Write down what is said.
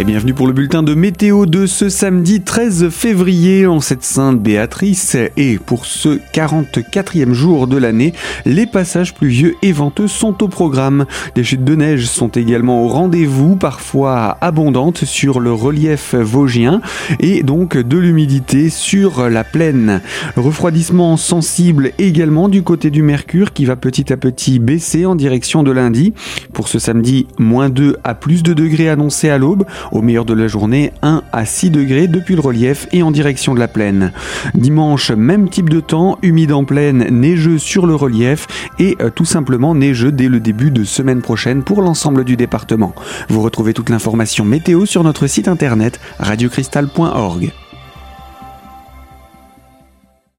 Et bienvenue pour le bulletin de météo de ce samedi 13 février en cette Sainte Béatrice. Et pour ce 44e jour de l'année, les passages pluvieux et venteux sont au programme. Des chutes de neige sont également au rendez-vous, parfois abondantes sur le relief vosgien et donc de l'humidité sur la plaine. Refroidissement sensible également du côté du mercure qui va petit à petit baisser en direction de lundi. Pour ce samedi, moins 2 à plus de degrés annoncés à l'aube. Au meilleur de la journée, 1 à 6 degrés depuis le relief et en direction de la plaine. Dimanche, même type de temps, humide en plaine, neigeux sur le relief et euh, tout simplement neigeux dès le début de semaine prochaine pour l'ensemble du département. Vous retrouvez toute l'information météo sur notre site internet radiocristal.org.